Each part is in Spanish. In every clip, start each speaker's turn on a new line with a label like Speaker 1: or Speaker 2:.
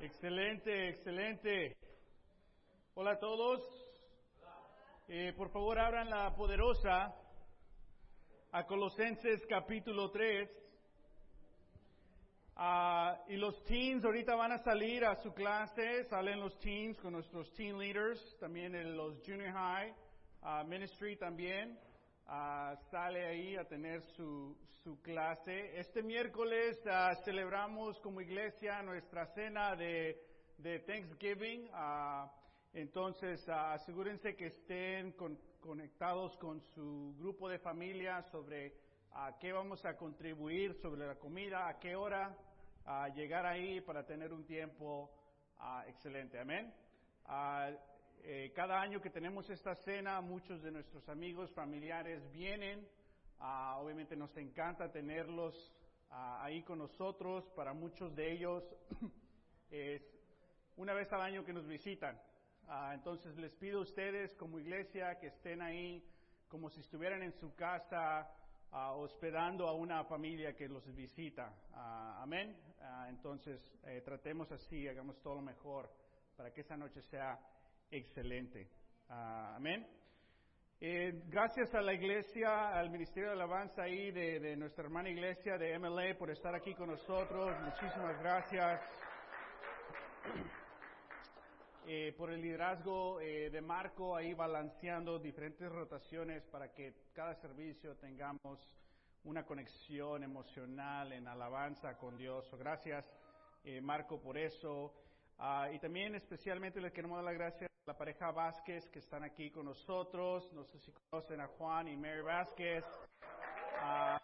Speaker 1: Excelente, excelente. Hola a todos. Eh, por favor, abran la poderosa a Colosenses capítulo 3. Ah, y los teens ahorita van a salir a su clase, salen los teens con nuestros teen leaders, también en los junior high ah, ministry también. Ah, sale ahí a tener su, su clase. Este miércoles ah, celebramos como iglesia nuestra cena de, de Thanksgiving. Ah, entonces, asegúrense que estén conectados con su grupo de familia sobre a qué vamos a contribuir sobre la comida, a qué hora llegar ahí para tener un tiempo excelente. Amén. Eh, cada año que tenemos esta cena, muchos de nuestros amigos, familiares vienen. Ah, obviamente nos encanta tenerlos ah, ahí con nosotros. Para muchos de ellos es una vez al año que nos visitan. Ah, entonces les pido a ustedes como iglesia que estén ahí como si estuvieran en su casa hospedando a una familia que los visita. amén. entonces eh, tratemos así, hagamos todo lo mejor para que esa noche sea excelente. Amén. Eh, gracias a la iglesia, al Ministerio de Alabanza ahí de, nuestra hermana iglesia de MLA por estar aquí con nosotros. Muchísimas gracias. Eh, por el liderazgo eh, de Marco ahí balanceando diferentes rotaciones para que cada servicio tengamos una conexión emocional en alabanza con Dios. Gracias Marco por eso. Ah, y también especialmente le queremos dar las gracias la pareja Vázquez que están aquí con nosotros. No sé si conocen a Juan y Mary Vázquez. Ah,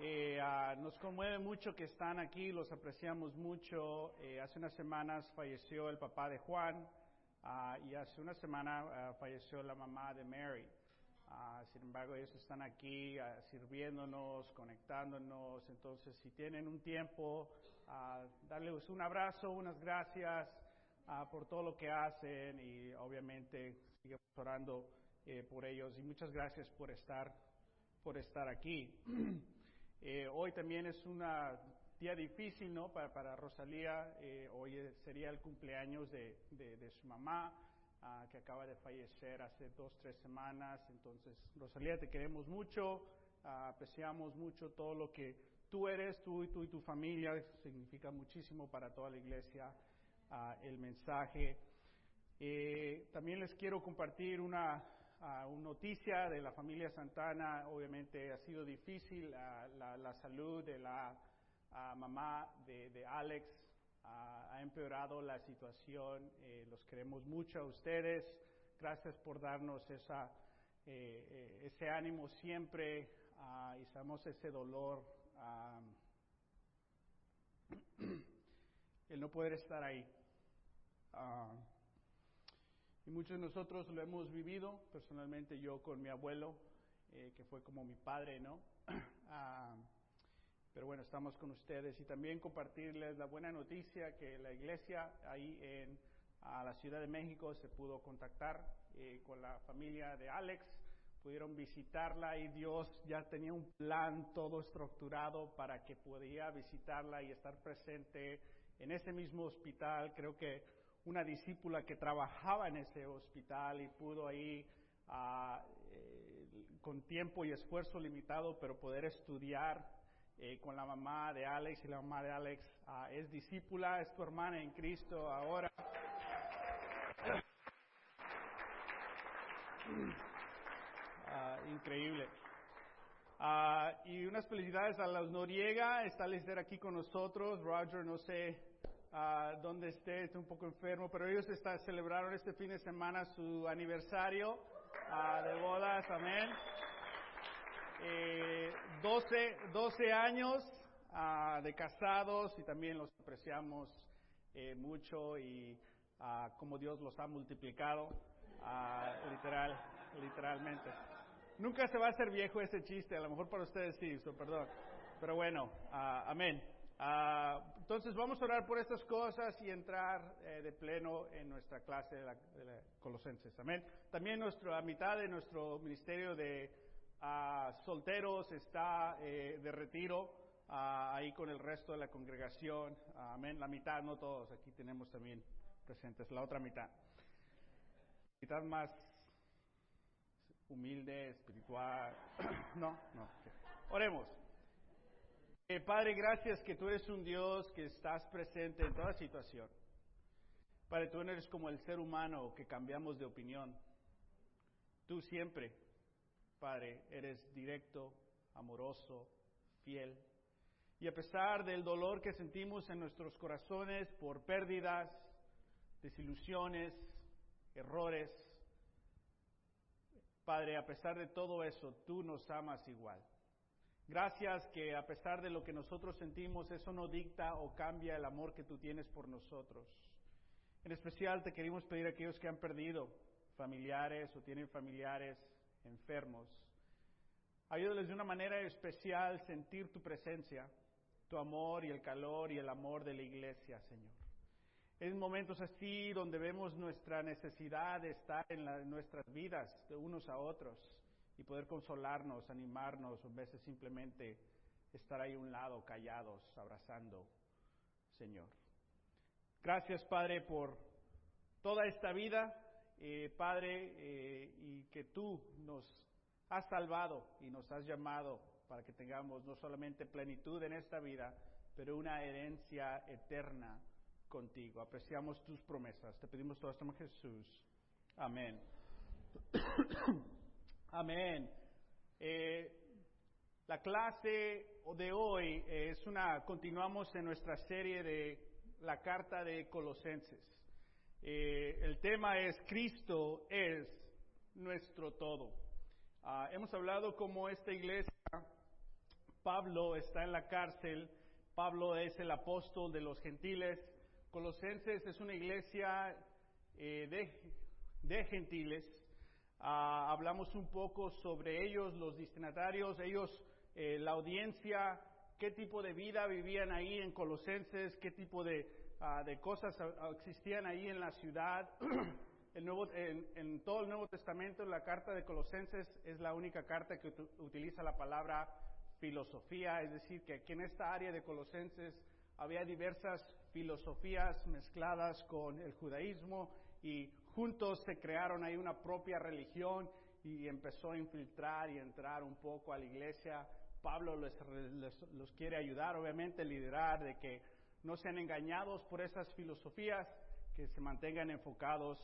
Speaker 1: eh, ah, nos conmueve mucho que están aquí, los apreciamos mucho. Eh, hace unas semanas falleció el papá de Juan y hace una semana falleció la mamá de Mary. Sin embargo, ellos están aquí sirviéndonos, conectándonos. Entonces, si tienen un tiempo, uh, darles un abrazo, unas gracias por todo lo que hacen y obviamente sigamos orando eh, por ellos. Y muchas gracias por estar, por estar aquí. Eh, hoy también es un día difícil, ¿no? Para, para Rosalía. Eh, hoy sería el cumpleaños de, de su mamá. Ah, que acaba de fallecer hace dos, tres semanas. Entonces, Rosalía, te queremos mucho, ah, apreciamos mucho todo lo que tú eres, tú y tú y tu familia, significa muchísimo para toda la iglesia ah, el mensaje. Eh, también les quiero compartir una, una, noticia de la familia Santana. Obviamente ha sido difícil la, salud de la mamá de, Alex ha empeorado la situación. Eh, los queremos mucho a ustedes. Gracias por darnos esa, eh, ese ánimo siempre uh, y sabemos ese dolor. el no poder estar ahí. y muchos de nosotros lo hemos vivido, personalmente yo con mi abuelo, que fue como mi padre, ¿no? Pero bueno, estamos con ustedes y también compartirles la buena noticia que la iglesia ahí en la Ciudad de México se pudo contactar eh, con la familia de Alex, pudieron visitarla y Dios ya tenía un plan todo estructurado para que pudiera visitarla y estar presente en ese mismo hospital. Creo que una discípula que trabajaba en ese hospital y pudo ahí ah, eh, con tiempo y esfuerzo limitado, pero poder estudiar eh, con la mamá de Alex y la mamá de Alex ah, es discípula, es tu hermana en Cristo ahora. Ah, increíble. Ah, y unas felicidades a los Noriega, está Lister aquí con nosotros, Roger no sé dónde esté, está un poco enfermo, pero ellos está, celebraron este fin de semana su aniversario de bodas, amén eh, 12, 12 años de casados y también los apreciamos eh, mucho y como Dios los ha multiplicado, literal, literalmente. Nunca se va a hacer viejo ese chiste, a lo mejor para ustedes sí, perdón. Pero bueno, amén. entonces vamos a orar por estas cosas y entrar eh, de pleno en nuestra clase de, la, Colosenses. Amén. También nuestra, mitad de nuestro ministerio de solteros, está eh, de retiro. ah, ahí con el resto de la congregación. Amén. La mitad, no todos, aquí tenemos también presentes la otra mitad. Mitad más humilde, espiritual. no, no. Oremos. Eh, Padre, gracias que tú eres un Dios que estás presente en toda situación. Padre, tú no eres como el ser humano que cambiamos de opinión. Tú siempre, Padre, eres directo, amoroso, fiel. Y a pesar del dolor que sentimos en nuestros corazones por pérdidas, desilusiones, errores, Padre, a pesar de todo eso, tú nos amas igual. Gracias que a pesar de lo que nosotros sentimos, eso no dicta o cambia el amor que tú tienes por nosotros. En especial te queremos pedir a aquellos que han perdido familiares o tienen familiares enfermos. Ayúdales de una manera especial sentir tu presencia, tu amor y el calor y el amor de la iglesia, Señor. En momentos así donde vemos nuestra necesidad de estar en, nuestras vidas de unos a otros y poder consolarnos, animarnos, o a veces simplemente estar ahí a un lado, callados, abrazando, Señor. Gracias, Padre, por toda esta vida, eh, Padre, eh, y que tú nos has salvado y nos has llamado para que tengamos no solamente plenitud en esta vida, pero una herencia eterna contigo. Apreciamos tus promesas. Te pedimos todo esto en Jesús. Amén. Amén. Eh, la clase de hoy es una, continuamos en nuestra serie de la carta de Colosenses. Eh, el tema es Cristo es nuestro todo. Ah, hemos hablado como esta iglesia, Pablo está en la cárcel, Pablo es el apóstol de los gentiles, Colosenses es una iglesia eh, de, gentiles, Ah, hablamos un poco sobre ellos, los destinatarios, ellos, eh, la audiencia, qué tipo de vida vivían ahí en Colosenses, qué tipo de, ah, de cosas existían ahí en la ciudad. En, todo el Nuevo Testamento, la carta de Colosenses es la única carta que utiliza la palabra filosofía, es decir, que aquí en esta área de Colosenses había diversas filosofías mezcladas con el judaísmo y juntos se crearon ahí una propia religión y empezó a infiltrar y entrar un poco a la iglesia. Pablo les, los quiere ayudar, obviamente, liderar de que no sean engañados por esas filosofías, que se mantengan enfocados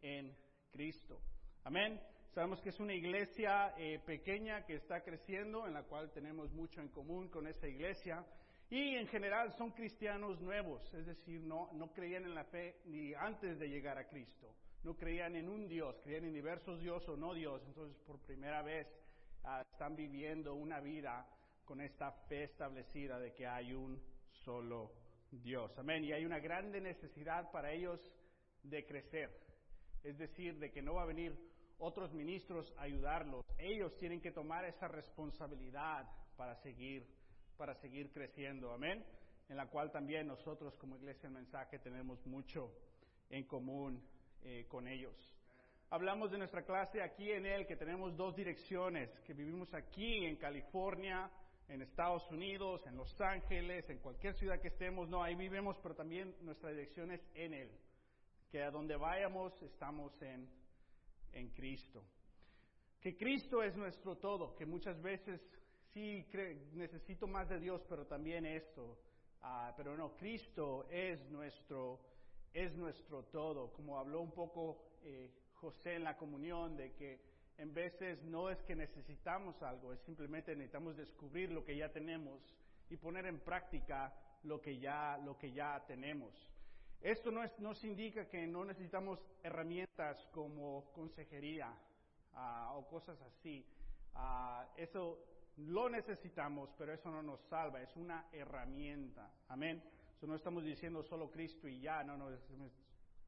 Speaker 1: en Cristo. Amén. Sabemos que es una iglesia eh, pequeña que está creciendo, en la cual tenemos mucho en común con esa iglesia. Y en general son cristianos nuevos, es decir, no, no creían en la fe ni antes de llegar a Cristo no creían en un Dios, creían en diversos dioses o no Dios. Entonces, por primera vez ah, están viviendo una vida con esta fe establecida de que hay un solo Dios. Amén. Y hay una grande necesidad para ellos de crecer. Es decir, de que no va a venir otros ministros a ayudarlos. Ellos tienen que tomar esa responsabilidad para seguir, para seguir creciendo. Amén. En la cual también nosotros como iglesia el mensaje tenemos mucho en común eh, con ellos. Hablamos de nuestra clase aquí en él, que tenemos dos direcciones, que vivimos aquí en California, en Estados Unidos, en Los Ángeles, en cualquier ciudad que estemos, no, ahí vivimos, pero también nuestra dirección es en Él, que a donde vayamos estamos en, en Cristo. Que Cristo es nuestro todo, que muchas veces sí necesito más de Dios, pero también esto, ah, pero no, Cristo es nuestro es nuestro todo, como habló un poco eh, José en la comunión, de que en veces no es que necesitamos algo, es simplemente necesitamos descubrir lo que ya tenemos y poner en práctica lo que ya, lo que ya tenemos. Esto no nos indica que no necesitamos herramientas como consejería ah, o cosas así. Ah, eso lo necesitamos, pero eso no nos salva, es una herramienta. Amén no estamos diciendo solo Cristo y ya, no, no,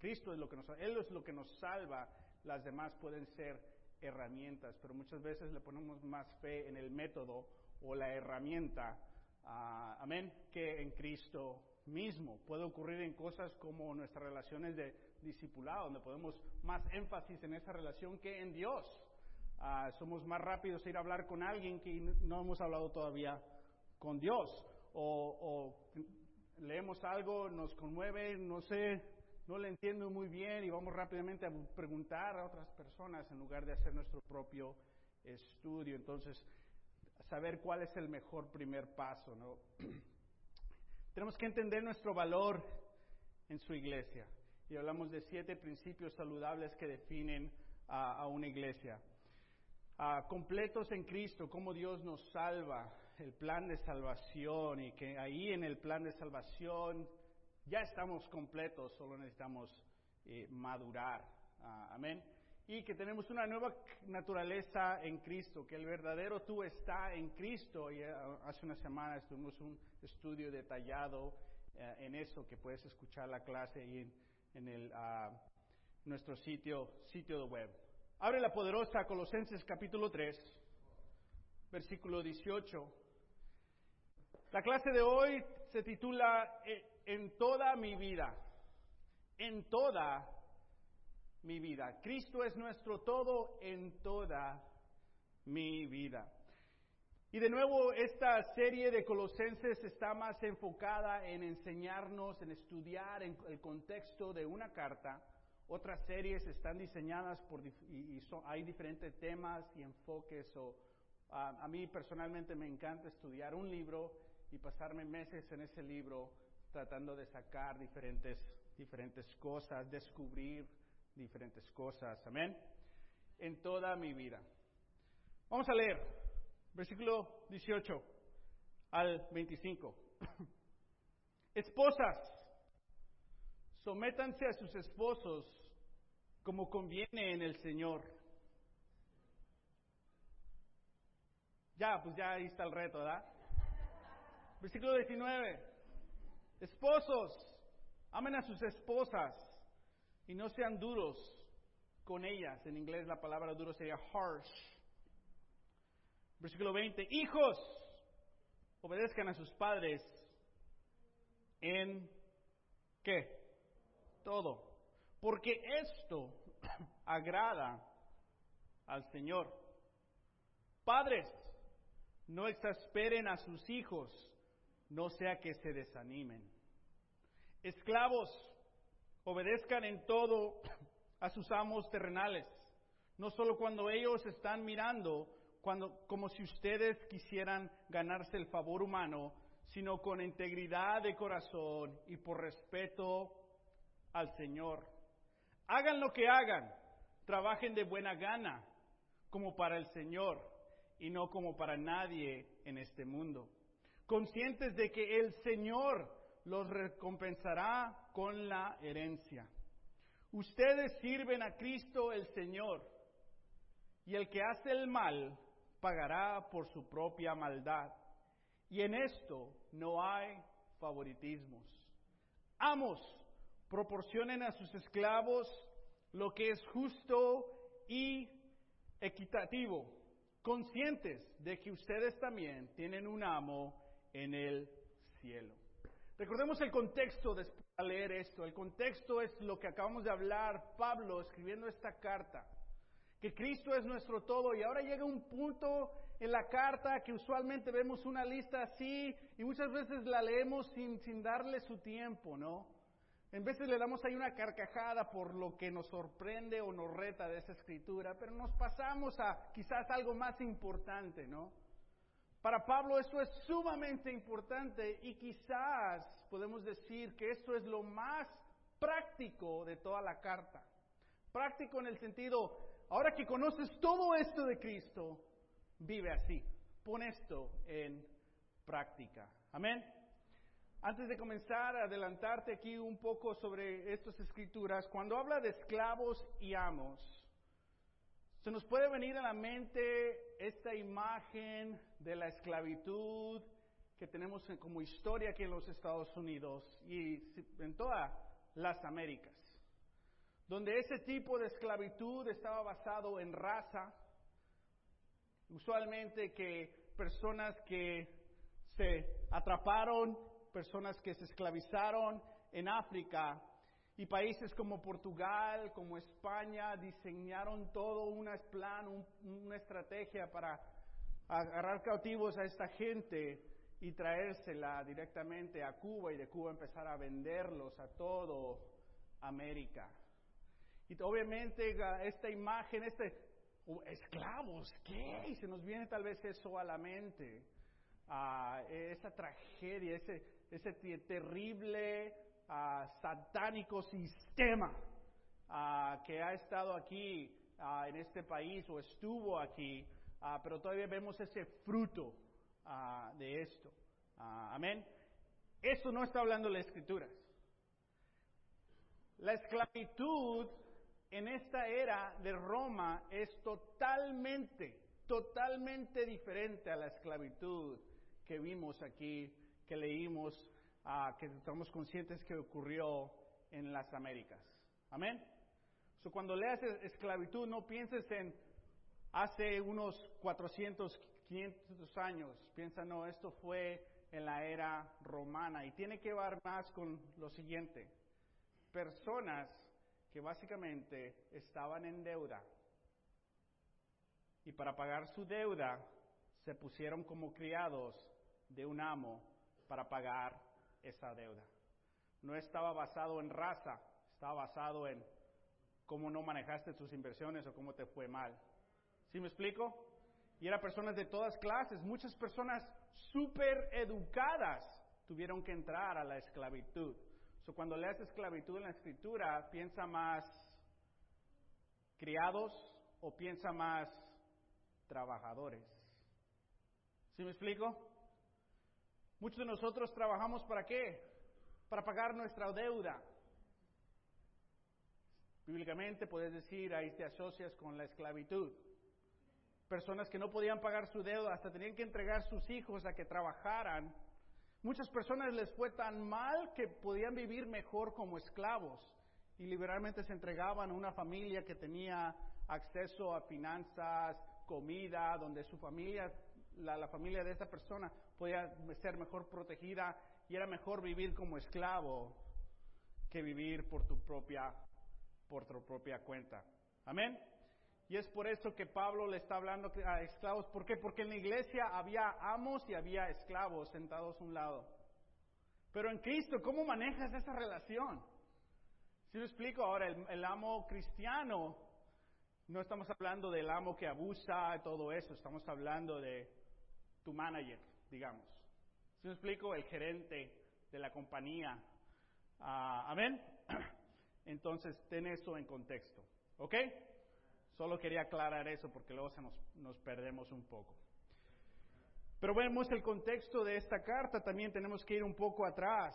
Speaker 1: Cristo es lo que nos Él es lo que nos salva, las demás pueden ser herramientas, pero muchas veces le ponemos más fe en el método o la herramienta, ah, amén, que en Cristo mismo. Puede ocurrir en cosas como nuestras relaciones de discipulado, donde podemos más énfasis en esa relación que en Dios. Ah, somos más rápidos a ir a hablar con alguien que no hemos hablado todavía con Dios o, leemos algo, nos conmueve, no sé, no le entiendo muy bien y vamos rápidamente a preguntar a otras personas en lugar de hacer nuestro propio estudio. Entonces, saber cuál es el mejor primer paso, ¿no? Tenemos que entender nuestro valor en su iglesia. Y hablamos de siete principios saludables que definen a, una iglesia. Completos en Cristo, cómo Dios nos salva, el plan de salvación y que ahí en el plan de salvación ya estamos completos, solo necesitamos eh, madurar. Ah, amén. Y que tenemos una nueva naturaleza en Cristo, que el verdadero tú está en Cristo. Y ah, hace una semana tuvimos un estudio detallado eh, en eso, que puedes escuchar la clase ahí en, nuestro sitio, sitio de web. Abre la poderosa Colosenses capítulo 3, versículo 18. La clase de hoy se titula eh, En toda mi vida. En toda mi vida. Cristo es nuestro todo en toda mi vida. Y de nuevo, esta serie de Colosenses está más enfocada en enseñarnos, en estudiar el contexto de una carta. Otras series están diseñadas por, y, hay diferentes temas y enfoques. a mí personalmente me encanta estudiar un libro y pasarme meses en ese libro tratando de sacar diferentes, diferentes cosas, descubrir diferentes cosas. Amén. En toda mi vida. Vamos a leer versículo 18 al 25. Esposas, sométanse a sus esposos como conviene en el Señor. Ya, pues ya ahí está el reto, ¿verdad? Versículo 19. Esposos, amen a sus esposas y no sean duros con ellas. En inglés la palabra duro sería harsh. Versículo 20, hijos, obedezcan a sus padres en qué? Todo. Porque esto agrada al Señor. Padres, no exasperen a sus hijos, no sea que se desanimen. Esclavos, obedezcan en todo a sus amos terrenales, no solo cuando ellos están mirando, como si ustedes quisieran ganarse el favor humano, sino con integridad de corazón y por respeto al Señor. Hagan lo que hagan, trabajen de buena gana, como para el Señor y no como para nadie en este mundo, conscientes de que el Señor los recompensará con la herencia. Ustedes sirven a Cristo el Señor, y el que hace el mal pagará por su propia maldad. Y en esto no hay favoritismos. Amos, proporcionen a sus esclavos lo que es justo y equitativo, conscientes de que ustedes también tienen un amo en el cielo. Recordemos el contexto de leer esto. El contexto es lo que acabamos de hablar Pablo escribiendo esta carta que Cristo es nuestro todo y ahora llega un punto en la carta que usualmente vemos una lista así y muchas veces la leemos sin, sin darle su tiempo, ¿no? En veces le damos ahí una carcajada por lo que nos sorprende o nos reta de esa escritura, pero nos pasamos a quizás algo más importante, ¿no? Para Pablo esto es sumamente importante y quizás podemos decir que esto es lo más práctico de toda la carta. Práctico en el sentido, ahora que conoces todo esto de Cristo, vive así. Pon esto en práctica. Amén. Antes de comenzar a adelantarte aquí un poco sobre estas escrituras, cuando habla de esclavos y amos, se nos puede venir a la mente esta imagen de la esclavitud que tenemos como historia aquí en los Estados Unidos y en todas las Américas donde ese tipo de esclavitud estaba basado en raza, usualmente que personas que se atraparon, personas que se esclavizaron en África y países como Portugal, como España, diseñaron todo un plan, una estrategia para agarrar cautivos a esta gente y traérsela directamente a Cuba y de Cuba empezar a venderlos a todo América. Y obviamente esta imagen, este uh, esclavos, ¿qué? Y se nos viene tal vez eso a la mente, ah, esa tragedia, ese, ese terrible ah, satánico sistema ah, que ha estado aquí en este país o estuvo aquí, pero todavía vemos ese fruto de esto. amén. Eso no está hablando la escritura. La esclavitud en esta era de Roma es totalmente, totalmente diferente a la esclavitud que vimos aquí, que leímos, que estamos conscientes que ocurrió en las Américas. Amén. So, cuando leas esclavitud, no pienses en hace unos 400, 500 años. Piensa, no, esto fue en la era romana. Y tiene que ver más con lo siguiente. Personas que básicamente estaban en deuda. Y para pagar su deuda se pusieron como criados de un amo para pagar esa deuda. No estaba basado en raza, estaba basado en cómo no manejaste tus inversiones o cómo te fue mal. ¿Sí me explico? Y eran personas de todas clases, muchas personas súper educadas tuvieron que entrar a la esclavitud cuando leas esclavitud en la escritura, piensa más criados o piensa más trabajadores. ¿Sí me explico? Muchos de nosotros trabajamos para qué? Para pagar nuestra deuda. Bíblicamente puedes decir, ahí te asocias con la esclavitud. Personas que no podían pagar su deuda, hasta tenían que entregar sus hijos a que trabajaran Muchas personas les fue tan mal que podían vivir mejor como esclavos y liberalmente se entregaban a una familia que tenía acceso a finanzas, comida, donde su familia, la, familia de esa persona podía ser mejor protegida y era mejor vivir como esclavo que vivir por tu propia, por tu propia cuenta. Amén. Y es por eso que Pablo le está hablando a esclavos. ¿Por qué? Porque en la iglesia había amos y había esclavos sentados a un lado. Pero en Cristo, ¿cómo manejas esa relación? Si lo explico ahora, el, amo cristiano, no estamos hablando del amo que abusa y todo eso, estamos hablando de tu manager, digamos. Si lo explico, el gerente de la compañía. Ah, Amén. Entonces, ten eso en contexto. ¿Ok? Solo quería aclarar eso porque luego se nos, nos perdemos un poco. Pero vemos el contexto de esta carta, también tenemos que ir un poco atrás,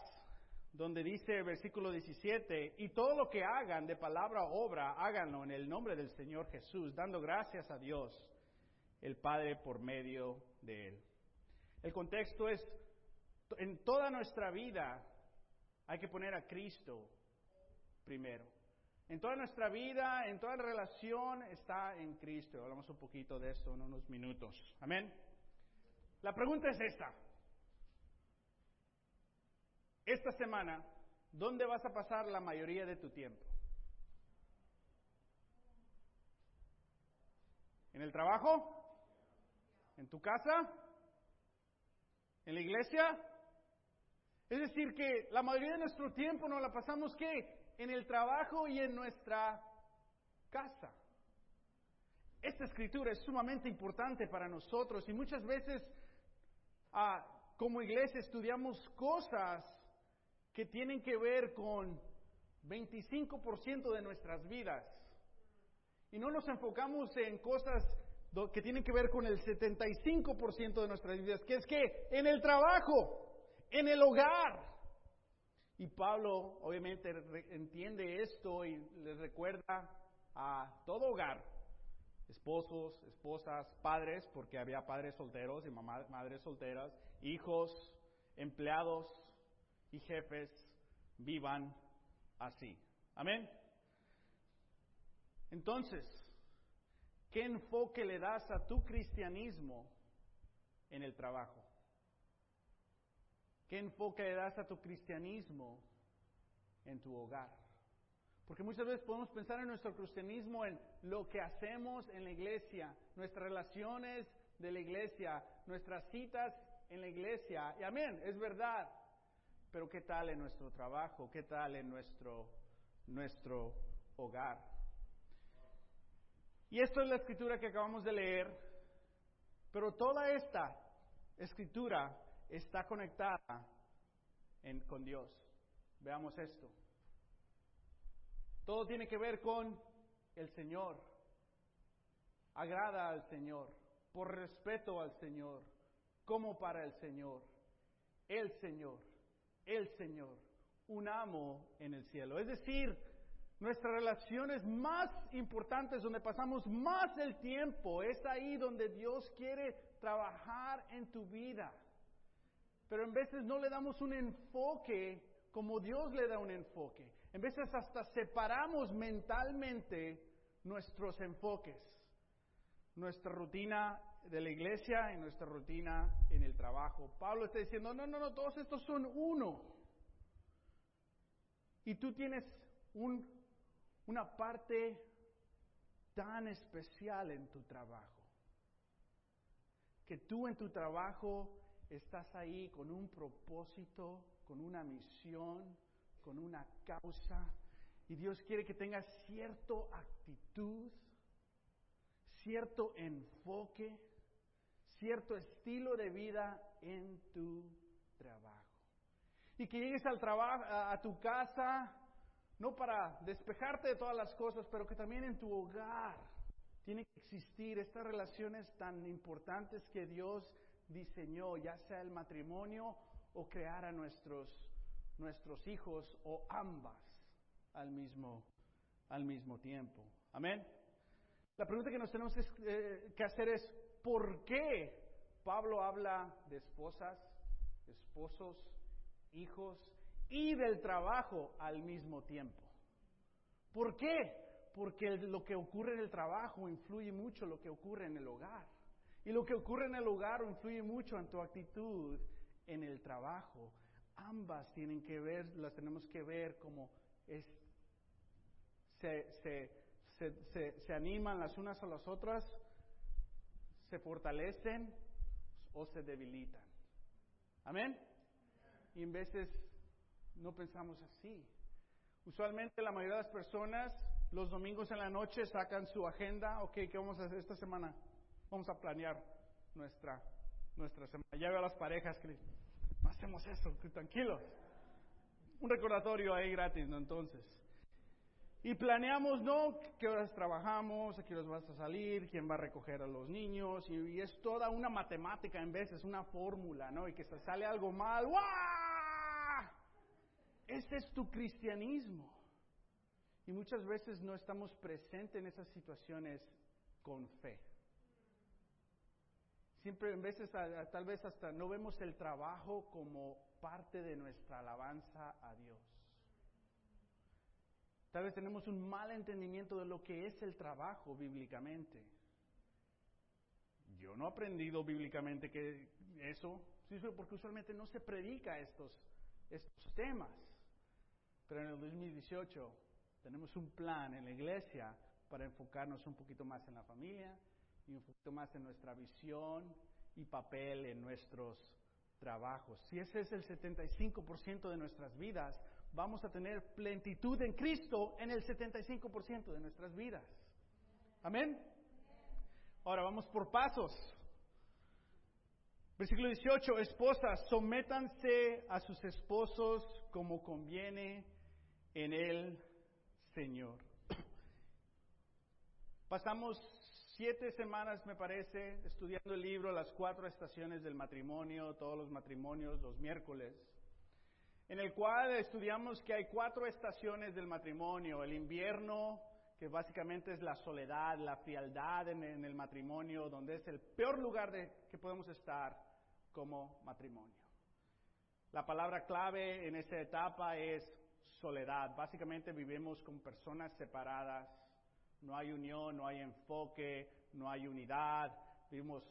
Speaker 1: donde dice el versículo 17, y todo lo que hagan de palabra o obra, háganlo en el nombre del Señor Jesús, dando gracias a Dios, el Padre, por medio de Él. El contexto es, en toda nuestra vida hay que poner a Cristo primero. En toda nuestra vida, en toda relación está en Cristo. Hablamos un poquito de eso en unos minutos. Amén. La pregunta es esta. Esta semana, ¿dónde vas a pasar la mayoría de tu tiempo? ¿En el trabajo? ¿En tu casa? ¿En la iglesia? Es decir, que la mayoría de nuestro tiempo nos la pasamos ¿qué? en el trabajo y en nuestra casa. Esta escritura es sumamente importante para nosotros y muchas veces ah, como iglesia estudiamos cosas que tienen que ver con 25% de nuestras vidas y no nos enfocamos en cosas que tienen que ver con el 75% de nuestras vidas, que es que en el trabajo, en el hogar, y Pablo obviamente entiende esto y le recuerda a todo hogar, esposos, esposas, padres, porque había padres solteros y madres solteras, hijos, empleados y jefes, vivan así. Amén. Entonces, ¿qué enfoque le das a tu cristianismo en el trabajo? ¿Qué enfoque le das a tu cristianismo en tu hogar? Porque muchas veces podemos pensar en nuestro cristianismo, en lo que hacemos en la iglesia, nuestras relaciones de la iglesia, nuestras citas en la iglesia. Y amén, es verdad. Pero ¿qué tal en nuestro trabajo? ¿Qué tal en nuestro, nuestro hogar? Y esto es la escritura que acabamos de leer, pero toda esta escritura está conectada con Dios. Veamos esto. Todo tiene que ver con el Señor. Agrada al Señor, por respeto al Señor, como para el Señor, el Señor, el Señor, un amo en el cielo. Es decir, nuestras relaciones más importantes, donde pasamos más del tiempo, es ahí donde Dios quiere trabajar en tu vida. Pero en veces no le damos un enfoque como Dios le da un enfoque. En veces hasta separamos mentalmente nuestros enfoques, nuestra rutina de la iglesia y nuestra rutina en el trabajo. Pablo está diciendo, no, no, no, todos estos son uno. Y tú tienes un, una parte tan especial en tu trabajo, que tú en tu trabajo estás ahí con un propósito, con una misión, con una causa. Y Dios quiere que tengas cierta actitud, cierto enfoque, cierto estilo de vida en tu trabajo. Y que llegues al trabajo, a, tu casa, no para despejarte de todas las cosas, pero que también en tu hogar tiene que existir estas relaciones tan importantes que Dios diseñó, ya sea el matrimonio o crear a nuestros, nuestros hijos o ambas al mismo, al mismo tiempo. Amén. La pregunta que nos tenemos que, eh, que hacer es, ¿por qué Pablo habla de esposas, esposos, hijos y del trabajo al mismo tiempo? ¿Por qué? Porque lo que ocurre en el trabajo influye mucho lo que ocurre en el hogar. Y lo que ocurre en el hogar influye mucho en tu actitud en el trabajo. Ambas tienen que ver, las tenemos que ver como es, se, se, se, animan las unas a las otras, se fortalecen o se debilitan. Amén. Y en veces no pensamos así. Usualmente la mayoría de las personas los domingos en la noche sacan su agenda, ok, ¿qué vamos a hacer esta semana? Vamos a planear nuestra, nuestra semana. Ya veo a las parejas que no hacemos eso, tranquilos. Un recordatorio ahí gratis, ¿no? Entonces. Y planeamos, ¿no? ¿Qué horas trabajamos? ¿A qué horas vas a salir? ¿Quién va a recoger a los niños? Y, es toda una matemática en veces, una fórmula, ¿no? Y que se sale algo mal. ¡Wow! Ese es tu cristianismo. Y muchas veces no estamos presentes en esas situaciones con fe. Siempre en veces, tal vez hasta no vemos el trabajo como parte de nuestra alabanza a Dios. Tal vez tenemos un mal entendimiento de lo que es el trabajo bíblicamente. Yo no he aprendido bíblicamente que eso, porque usualmente no se predica estos, estos temas. Pero en el 2018 tenemos un plan en la iglesia para enfocarnos un poquito más en la familia, y un poquito más en nuestra visión y papel en nuestros trabajos. Si ese es el 75% de nuestras vidas, vamos a tener plenitud en Cristo en el 75% de nuestras vidas. Amén. Ahora vamos por pasos. Versículo 18, esposas, sométanse a sus esposos como conviene en el Señor. Pasamos siete semanas, me parece, estudiando el libro Las cuatro estaciones del matrimonio, todos los matrimonios, los miércoles, en el cual estudiamos que hay cuatro estaciones del matrimonio. El invierno, que básicamente es la soledad, la frialdad en, el matrimonio, donde es el peor lugar de, que podemos estar como matrimonio. La palabra clave en esa etapa es soledad. Básicamente vivimos con personas separadas no hay unión, no hay enfoque, no hay unidad. Vivimos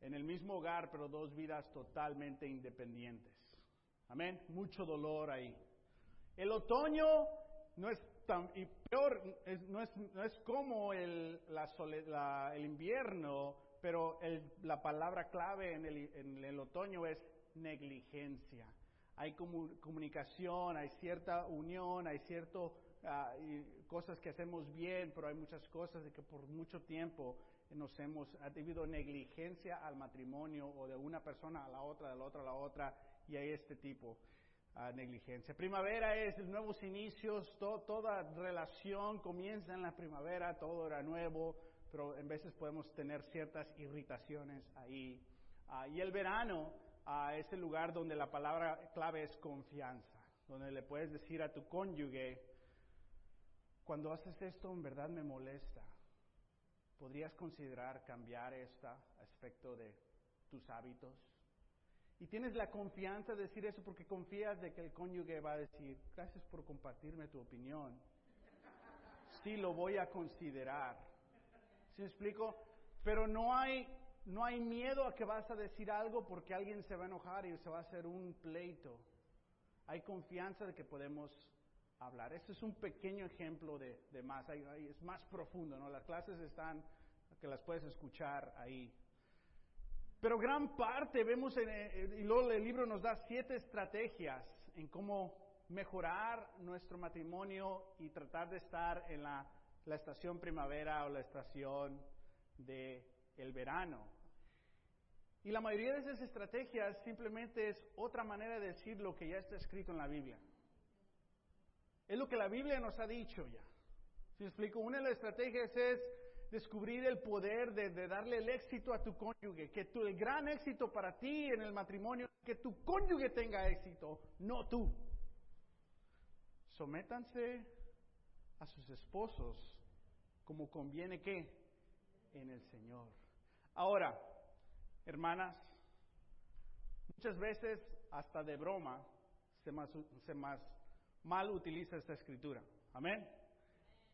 Speaker 1: en el mismo hogar, pero dos vidas totalmente independientes. Amén. Mucho dolor ahí. El otoño no es tan, y peor, no, es, no, es, como el, la, el invierno, pero el- la palabra clave en el, en el otoño es negligencia. Hay comu- comunicación, hay cierta unión, hay cierto ah, y cosas que hacemos bien, pero hay muchas cosas de que por mucho tiempo nos hemos ha debido negligencia al matrimonio o de una persona a la otra, de la otra a la otra, y hay este tipo ah, negligencia. Primavera es nuevos inicios, to- toda relación comienza en la primavera, todo era nuevo, pero en veces podemos tener ciertas irritaciones ahí. Ah, y el verano ah, es el lugar donde la palabra clave es confianza, donde le puedes decir a tu cónyuge, cuando haces esto en verdad me molesta. ¿Podrías considerar cambiar este aspecto de tus hábitos? Y tienes la confianza de decir eso porque confías de que el cónyuge va a decir, gracias por compartirme tu opinión. Sí, lo voy a considerar. ¿Sí me explico? Pero no hay, no hay miedo a que vas a decir algo porque alguien se va a enojar y se va a hacer un pleito. Hay confianza de que podemos hablar. Este es un pequeño ejemplo de, de más. Hay- es más profundo, ¿no? Las clases están, que las puedes escuchar ahí. Pero gran parte vemos, en, y luego el libro nos da siete estrategias en cómo mejorar nuestro matrimonio y tratar de estar en la, la estación primavera o la estación de el verano. Y la mayoría de esas estrategias simplemente es otra manera de decir lo que ya está escrito en la Biblia. Es lo que la Biblia nos ha dicho ya. ¿Sí me explico? Una de las estrategias es descubrir el poder de, de darle el éxito a tu cónyuge, que tu, el gran éxito para ti en el matrimonio, que tu cónyuge tenga éxito, no tú. Sométanse a sus esposos como conviene que en el Señor. Ahora, hermanas, muchas veces hasta de broma se más, se más mal utiliza esta escritura. Amén.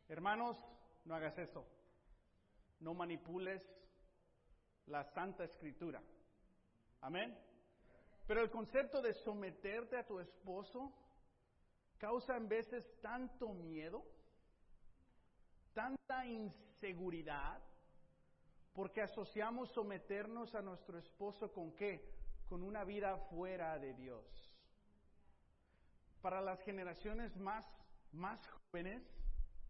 Speaker 1: Hermanos, no hagas eso. No manipules la santa escritura. Amén. Pero el concepto de someterte a tu esposo causa en veces tanto miedo, tanta inseguridad, porque asociamos someternos a nuestro esposo con qué? Con una vida fuera de Dios. Para las generaciones más, más jóvenes,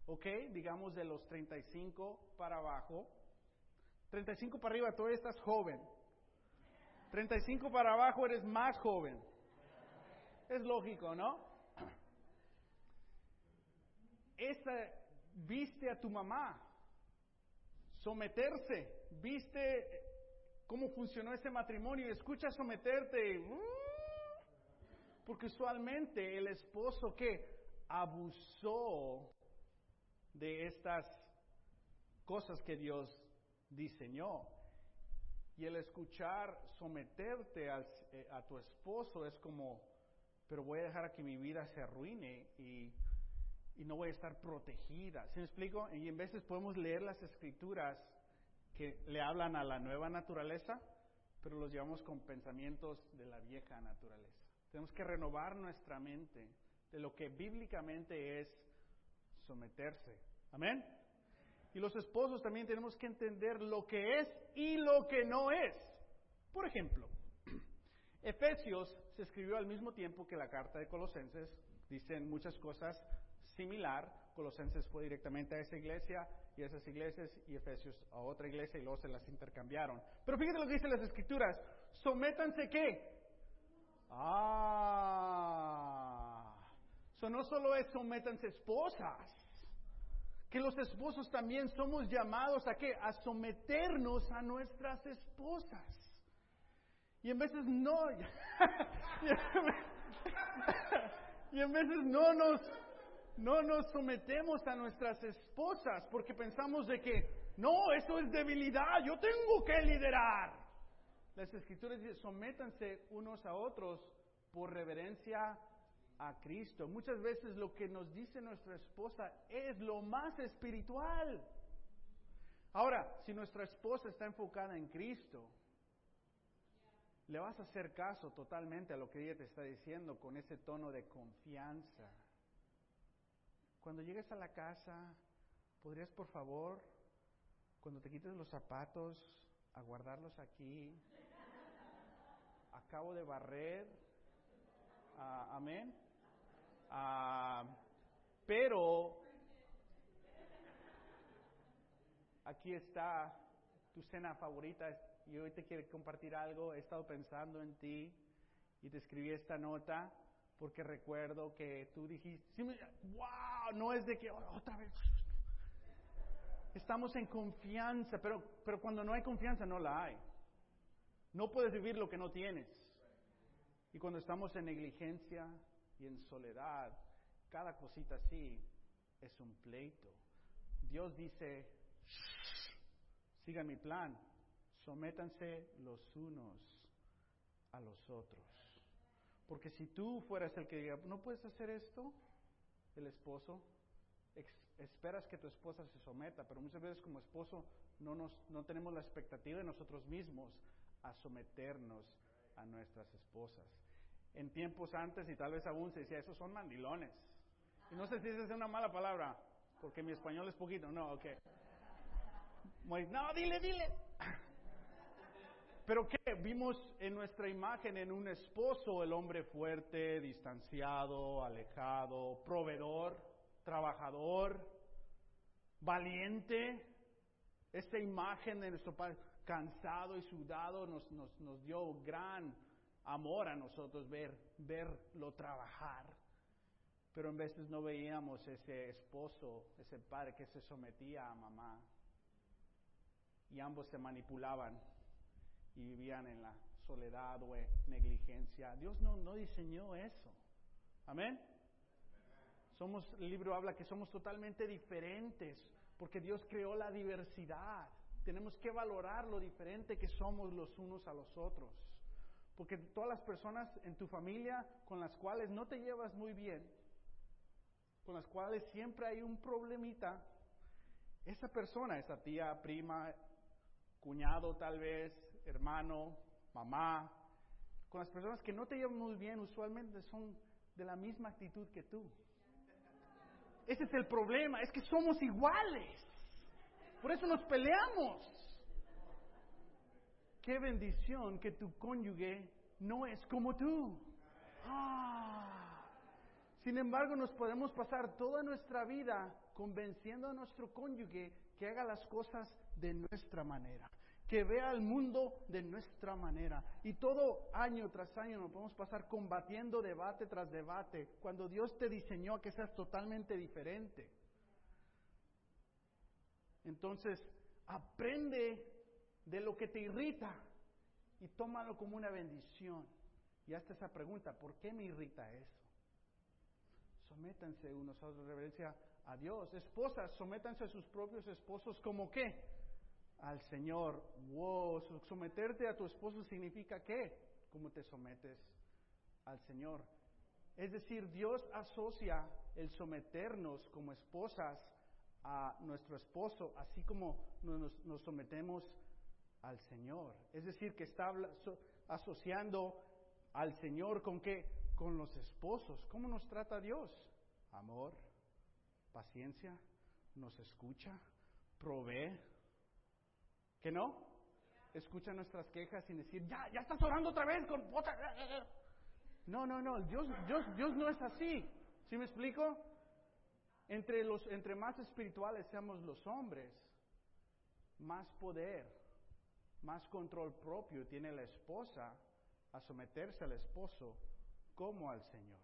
Speaker 1: ¿ok? Digamos de los 35 para abajo. 35 para arriba, todavía estás joven. 35 para abajo eres más joven. Es lógico, ¿no? Esta, viste a tu mamá someterse, viste cómo funcionó ese matrimonio, escucha someterte. y, Porque usualmente el esposo que abusó de estas cosas que Dios diseñó. Y el escuchar someterte al- eh, a tu esposo es como, pero voy a dejar a que mi vida se arruine y, y no voy a estar protegida. ¿Sí me explico? Y en veces podemos leer las escrituras que le hablan a la nueva naturaleza, pero los llevamos con pensamientos de la vieja naturaleza. Tenemos que renovar nuestra mente de lo que bíblicamente es someterse. Amén. Y los esposos también tenemos que entender lo que es y lo que no es. Por ejemplo, Efesios se escribió al mismo tiempo que la carta de Colosenses. Dicen muchas cosas similar. Colosenses fue directamente a esa iglesia y esas iglesias y Efesios a otra iglesia y luego se las intercambiaron. Pero fíjate lo que dicen las escrituras. Sométanse qué? Ah. So no solo es sométanse esposas que los esposos también somos llamados a qué? A someternos a nuestras esposas. Y en veces no. y en veces no nos, no nos sometemos a nuestras esposas porque pensamos de que, no, eso es debilidad, yo tengo que liderar. Las escrituras dicen, sométanse unos a otros por reverencia a Cristo. Muchas veces lo que nos dice nuestra esposa es lo más espiritual. Ahora, si nuestra esposa está enfocada en Cristo, le vas a hacer caso totalmente a lo que ella te está diciendo con ese tono de confianza. Cuando llegues a la casa, ¿podrías por favor, cuando te quites los zapatos, a guardarlos aquí. Acabo de barrer. Ah, amén. Ah, pero aquí está tu cena favorita y hoy te quiero compartir algo. He estado pensando en ti y te escribí esta nota porque recuerdo que tú dijiste, wow, no es de que oh, otra vez. Estamos en confianza, pero, pero cuando no hay confianza no la hay. No puedes vivir lo que no tienes. Y cuando estamos en negligencia y en soledad, cada cosita así es un pleito. Dios dice, siga mi plan, sométanse los unos a los otros. Porque si tú fueras el que diga, no puedes hacer esto, el esposo, esperas que tu esposa se someta, pero muchas veces como esposo no, nos, no tenemos la expectativa de nosotros mismos a someternos a nuestras esposas. En tiempos antes y tal vez aún se decía, esos son mandilones. Y no sé si esa es una mala palabra, porque mi español es poquito, no, ok. No, dile, dile. Pero ¿qué? Vimos en nuestra imagen en un esposo el hombre fuerte, distanciado, alejado, proveedor, trabajador, valiente. Esta imagen de nuestro padre cansado y sudado nos, nos, nos dio gran amor a nosotros ver, verlo trabajar. Pero en veces no veíamos ese esposo, ese padre que se sometía a mamá. Y ambos se manipulaban y vivían en la soledad o negligencia. Dios no, no diseñó eso. Amén. Somos, el libro habla que somos totalmente diferentes porque Dios creó la diversidad. Tenemos que valorar lo diferente que somos los unos a los otros. Porque todas las personas en tu familia con las cuales no te llevas muy bien, con las cuales siempre hay un problemita, esa persona, esa tía, prima, cuñado tal vez, hermano, mamá, con las personas que no te llevan muy bien, usualmente son de la misma actitud que tú. Ese es el problema, es que somos iguales. Por eso nos peleamos. Qué bendición que tu cónyuge no es como tú. Ah. Sin embargo, nos podemos pasar toda nuestra vida convenciendo a nuestro cónyuge que haga las cosas de nuestra manera que vea el mundo de nuestra manera. Y todo año tras año nos podemos pasar combatiendo debate tras debate, cuando Dios te diseñó a que seas totalmente diferente. Entonces, aprende de lo que te irrita y tómalo como una bendición. Y hasta esa pregunta, ¿por qué me irrita eso? Sométanse unos a otros, reverencia a Dios. Esposas, sométanse a sus propios esposos como qué? Al Señor. Wow, someterte a tu esposo significa qué? ¿Cómo te sometes al Señor? Es decir, Dios asocia el someternos como esposas a nuestro esposo, así como nos, nos sometemos al Señor. Es decir, que está asociando al Señor con qué? Con los esposos. ¿Cómo nos trata Dios? Amor, paciencia, nos escucha, provee, ¿Que no? Escucha nuestras quejas sin decir, ya, ya estás orando otra vez con otra... No, no, no, Dios, Dios, Dios no es así. ¿Sí me explico? Entre, los, entre más espirituales seamos los hombres, más poder, más control propio tiene la esposa a someterse al esposo como al Señor.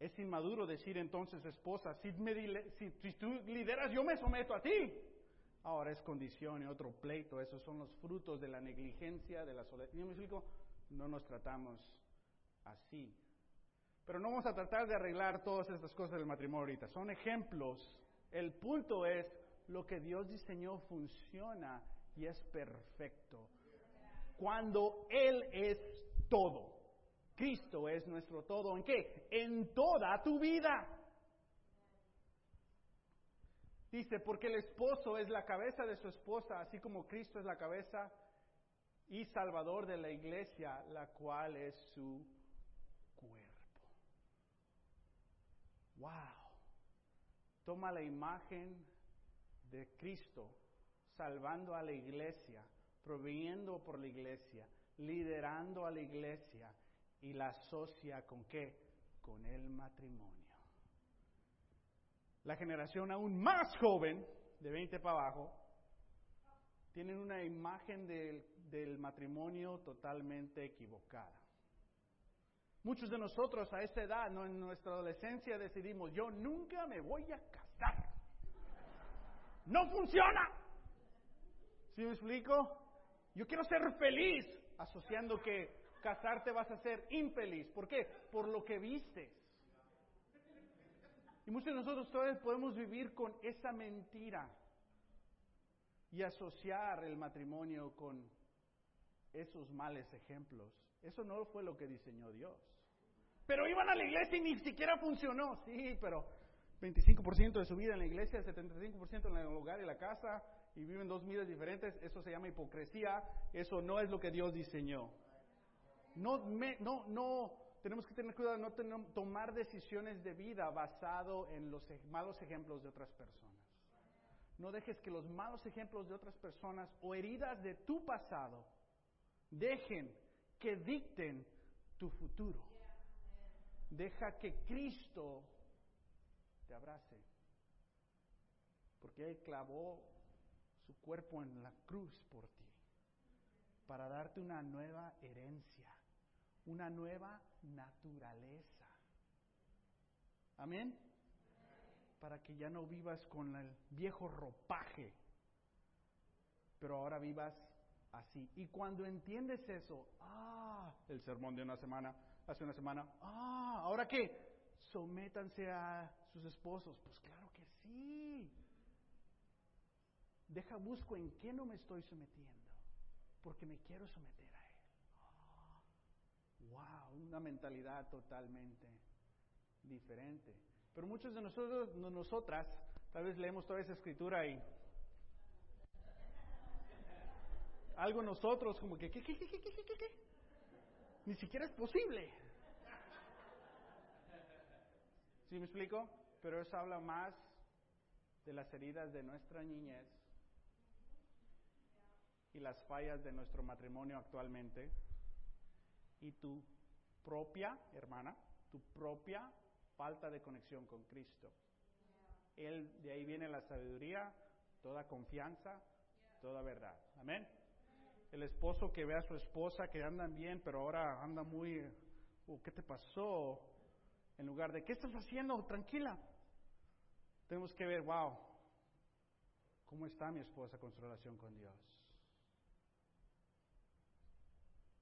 Speaker 1: Es inmaduro decir entonces, esposa, si, me, si, si tú lideras, yo me someto a ti. Ahora es condición y otro pleito. Esos son los frutos de la negligencia, de la soledad. ¿Yo me explico? No nos tratamos así. Pero no vamos a tratar de arreglar todas estas cosas del matrimonio ahorita. Son ejemplos. El punto es, lo que Dios diseñó funciona y es perfecto. Cuando Él es todo. Cristo es nuestro todo. ¿En qué? En toda tu vida. Dice, porque el esposo es la cabeza de su esposa, así como Cristo es la cabeza y salvador de la iglesia, la cual es su cuerpo. Wow. Toma la imagen de Cristo salvando a la iglesia, proveyendo por la iglesia, liderando a la iglesia y la asocia con qué? Con el matrimonio. La generación aún más joven, de 20 para abajo, tienen una imagen del, matrimonio totalmente equivocada. Muchos de nosotros a esa edad, ¿no? en nuestra adolescencia, decidimos, yo nunca me voy a casar. No funciona. ¿Sí me explico? Yo quiero ser feliz, asociando que casarte vas a ser infeliz. ¿Por qué? Por lo que vistes. Y muchos de nosotros todavía podemos vivir con esa mentira y asociar el matrimonio con esos males ejemplos. Eso no fue lo que diseñó Dios. Pero iban a la iglesia y ni siquiera funcionó. Sí, pero 25% de su vida en la iglesia, 75% en el hogar y la casa, y viven dos vidas diferentes, eso se llama hipocresía, eso no es lo que Dios diseñó. No, no, no, tenemos que tener cuidado de no tomar decisiones de vida basado en los malos ejemplos de otras personas. No dejes que los malos ejemplos de otras personas o heridas de tu pasado dejen que dicten tu futuro. Deja que Cristo te abrace. Porque Él clavó su cuerpo en la cruz por ti. Para darte una nueva herencia. Una nueva naturaleza. Amén. Para que ya no vivas con el viejo ropaje. Pero ahora vivas así. Y cuando entiendes eso, ah, el sermón de una semana, hace una semana, ah, ¿ahora qué? Sométanse a sus esposos. Pues claro que sí. Deja, busco en qué no me estoy sometiendo, porque me quiero someter. Wow, una mentalidad totalmente diferente. Pero muchos de nosotros, nosotras, tal vez leemos toda esa escritura y algo nosotros como que, ¿qué, qué, qué, qué, qué, qué? Ni siquiera es posible. ¿Sí me explico? Pero eso habla más de las heridas de nuestra niñez y las fallas de nuestro matrimonio actualmente y tu propia, hermana, tu propia falta de conexión con Cristo. Él, de ahí viene la sabiduría, toda confianza, toda verdad. Amén. El esposo que ve a su esposa que andan bien, pero ahora anda muy, uh, ¿qué te pasó? En lugar de, ¿qué estás haciendo? Tranquila. Tenemos que ver, wow, ¿cómo está mi esposa con su relación con Dios?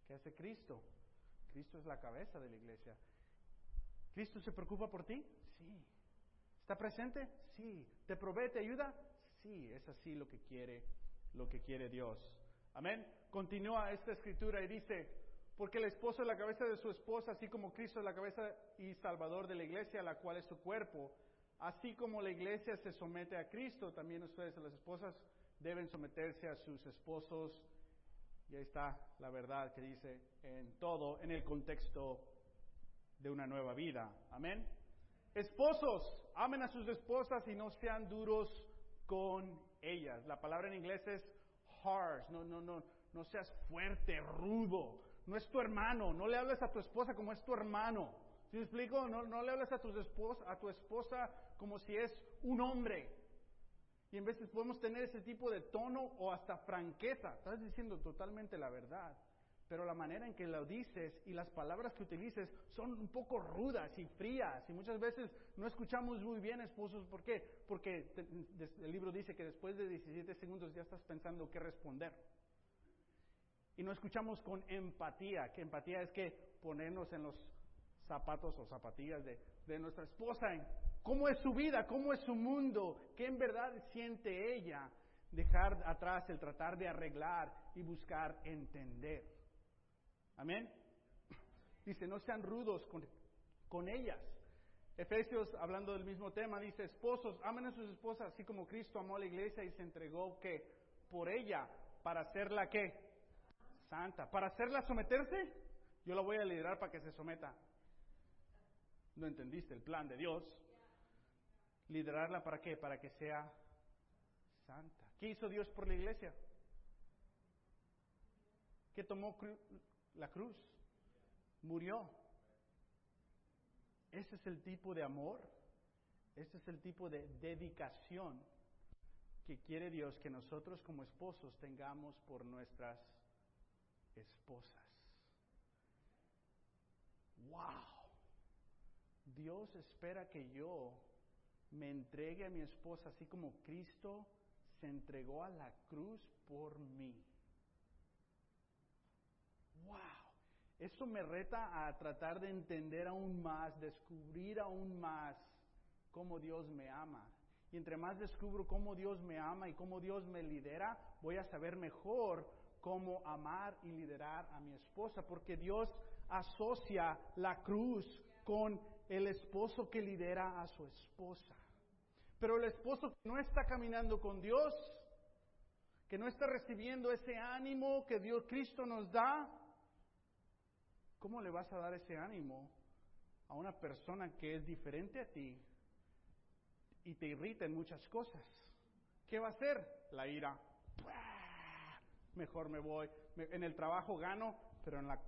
Speaker 1: ¿Qué hace Cristo? Cristo es la cabeza de la iglesia. ¿Cristo se preocupa por ti? Sí. ¿Está presente? Sí. ¿Te provee, te ayuda? Sí, es así lo que quiere, lo que quiere Dios. Amén. Continúa esta escritura y dice, porque el esposo es la cabeza de su esposa, así como Cristo es la cabeza y salvador de la iglesia, la cual es su cuerpo. Así como la iglesia se somete a Cristo, también ustedes, las esposas, deben someterse a sus esposos y ahí está la verdad que dice en todo, en el contexto de una nueva vida. Amén. Esposos, amen a sus esposas y no sean duros con ellas. La palabra en inglés es harsh. No, no, no, no seas fuerte, rudo. No es tu hermano. No le hables a tu esposa como es tu hermano. ¿Sí me explico? No, no le hables a tu, esposa, a tu esposa como si es un hombre. Y en veces podemos tener ese tipo de tono o hasta franqueza. Estás diciendo totalmente la verdad. Pero la manera en que lo dices y las palabras que utilices son un poco rudas y frías. Y muchas veces no escuchamos muy bien, esposos. ¿Por qué? Porque el libro dice que después de 17 segundos ya estás pensando qué responder. Y no escuchamos con empatía. Que empatía es que ponernos en los zapatos o zapatillas de, de nuestra esposa. Cómo es su vida, cómo es su mundo, qué en verdad siente ella. Dejar atrás el tratar de arreglar y buscar entender. Amén. Dice, no sean rudos con, con ellas. Efesios, hablando del mismo tema, dice, esposos, amen a sus esposas, así como Cristo amó a la iglesia y se entregó que por ella, para hacerla qué? Santa. Para hacerla someterse, yo la voy a liderar para que se someta. No entendiste el plan de Dios liderarla para qué? Para que sea santa. ¿Qué hizo Dios por la iglesia? ¿Qué tomó la cruz? Murió. Ese es el tipo de amor, ese es el tipo de dedicación que quiere Dios que nosotros como esposos tengamos por nuestras esposas. ¡Wow! Dios espera que yo me entregue a mi esposa así como Cristo se entregó a la cruz por mí. ¡Wow! Eso me reta a tratar de entender aún más, descubrir aún más cómo Dios me ama. Y entre más descubro cómo Dios me ama y cómo Dios me lidera, voy a saber mejor cómo amar y liderar a mi esposa, porque Dios asocia la cruz con el esposo que lidera a su esposa. Pero el esposo que no está caminando con Dios, que no está recibiendo ese ánimo que Dios Cristo nos da, ¿cómo le vas a dar ese ánimo a una persona que es diferente a ti y te irrita en muchas cosas? ¿Qué va a hacer? La ira. Mejor me voy. En el trabajo gano, pero en la,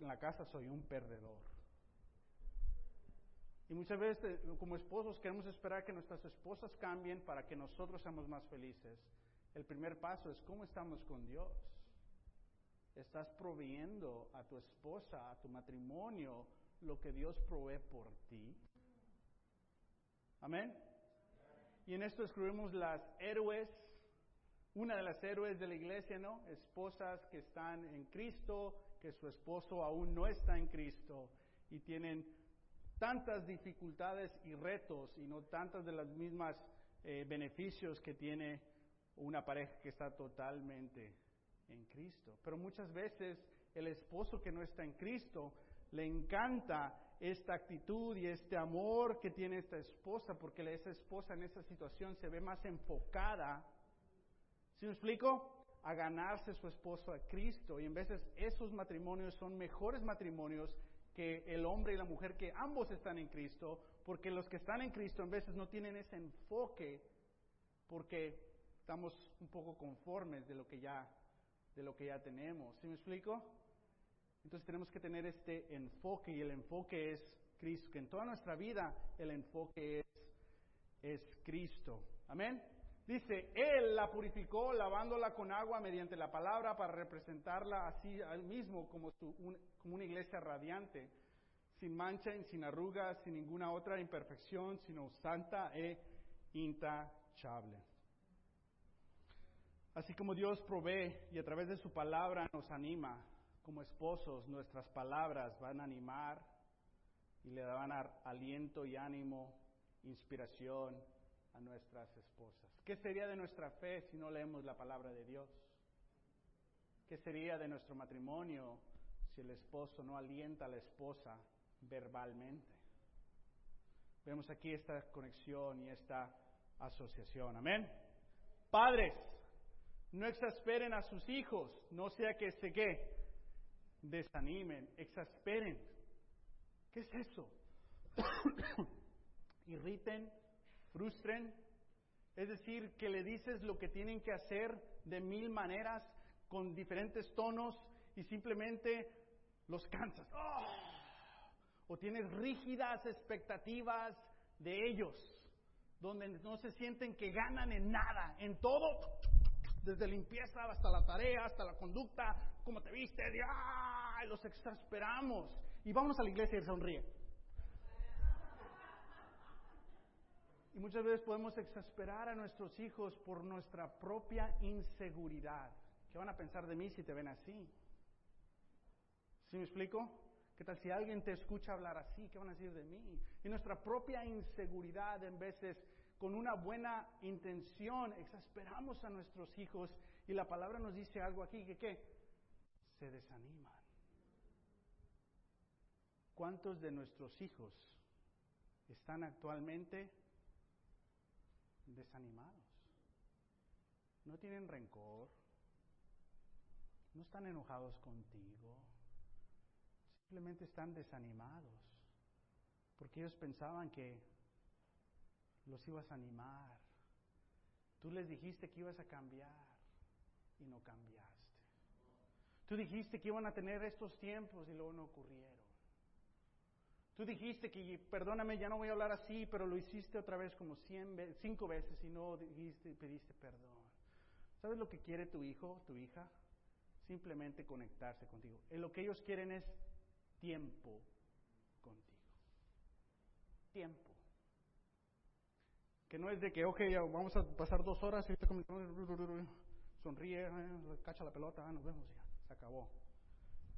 Speaker 1: en la casa soy un perdedor. Y muchas veces como esposos queremos esperar que nuestras esposas cambien para que nosotros seamos más felices. El primer paso es cómo estamos con Dios. Estás proveyendo a tu esposa, a tu matrimonio, lo que Dios provee por ti. Amén. Y en esto escribimos las héroes, una de las héroes de la iglesia, ¿no? Esposas que están en Cristo, que su esposo aún no está en Cristo y tienen tantas dificultades y retos y no tantas de las mismas eh, beneficios que tiene una pareja que está totalmente en Cristo. Pero muchas veces el esposo que no está en Cristo le encanta esta actitud y este amor que tiene esta esposa, porque esa esposa en esa situación se ve más enfocada, ¿sí me explico? A ganarse su esposo a Cristo. Y en veces esos matrimonios son mejores matrimonios que el hombre y la mujer que ambos están en Cristo, porque los que están en Cristo en veces no tienen ese enfoque, porque estamos un poco conformes de lo que ya, de lo que ya tenemos. ¿Sí me explico? Entonces tenemos que tener este enfoque y el enfoque es Cristo, que en toda nuestra vida el enfoque es, es Cristo. Amén. Dice, Él la purificó lavándola con agua mediante la palabra para representarla así al mismo como, una iglesia radiante, sin mancha, sin arrugas, sin ninguna otra imperfección, sino santa e intachable. Así como Dios provee y a través de su palabra nos anima, como esposos, nuestras palabras van a animar y le van a dar aliento y ánimo, inspiración, a nuestras esposas. ¿Qué sería de nuestra fe si no leemos la palabra de Dios? ¿Qué sería de nuestro matrimonio si el esposo no alienta a la esposa verbalmente? Vemos aquí esta conexión y esta asociación. Amén. Padres, no exasperen a sus hijos, no sea que se que desanimen, exasperen. ¿Qué es eso? Irriten frustren, es decir, que le dices lo que tienen que hacer de mil maneras, con diferentes tonos, y simplemente los cansas. ¡Oh! O tienes rígidas expectativas de ellos, donde no se sienten que ganan en nada, en todo, desde limpieza hasta la tarea, hasta la conducta, como te viste, y los exasperamos. Y vamos a la iglesia y sonríe. Y muchas veces podemos exasperar a nuestros hijos por nuestra propia inseguridad. ¿Qué van a pensar de mí si te ven así? ¿Sí me explico? ¿Qué tal si alguien te escucha hablar así? ¿Qué van a decir de mí? Y nuestra propia inseguridad, en veces, con una buena intención, exasperamos a nuestros hijos y la palabra nos dice algo aquí, que qué? Se desaniman. ¿Cuántos de nuestros hijos están actualmente desanimados. No tienen rencor. No están enojados contigo. Simplemente están desanimados. Porque ellos pensaban que los ibas a animar. Tú les dijiste que ibas a cambiar y no cambiaste. Tú dijiste que iban a tener estos tiempos y luego no ocurrieron. Tú dijiste que, perdóname, ya no voy a hablar así, pero lo hiciste otra vez como cien, cinco veces y no dijiste, pediste perdón. ¿Sabes lo que quiere tu hijo, tu hija? Simplemente conectarse contigo. Lo que ellos quieren es tiempo contigo. Tiempo. Que no es de que, ok, vamos a pasar dos horas y sonríe, eh, cacha la pelota, ah, nos vemos ya, se acabó.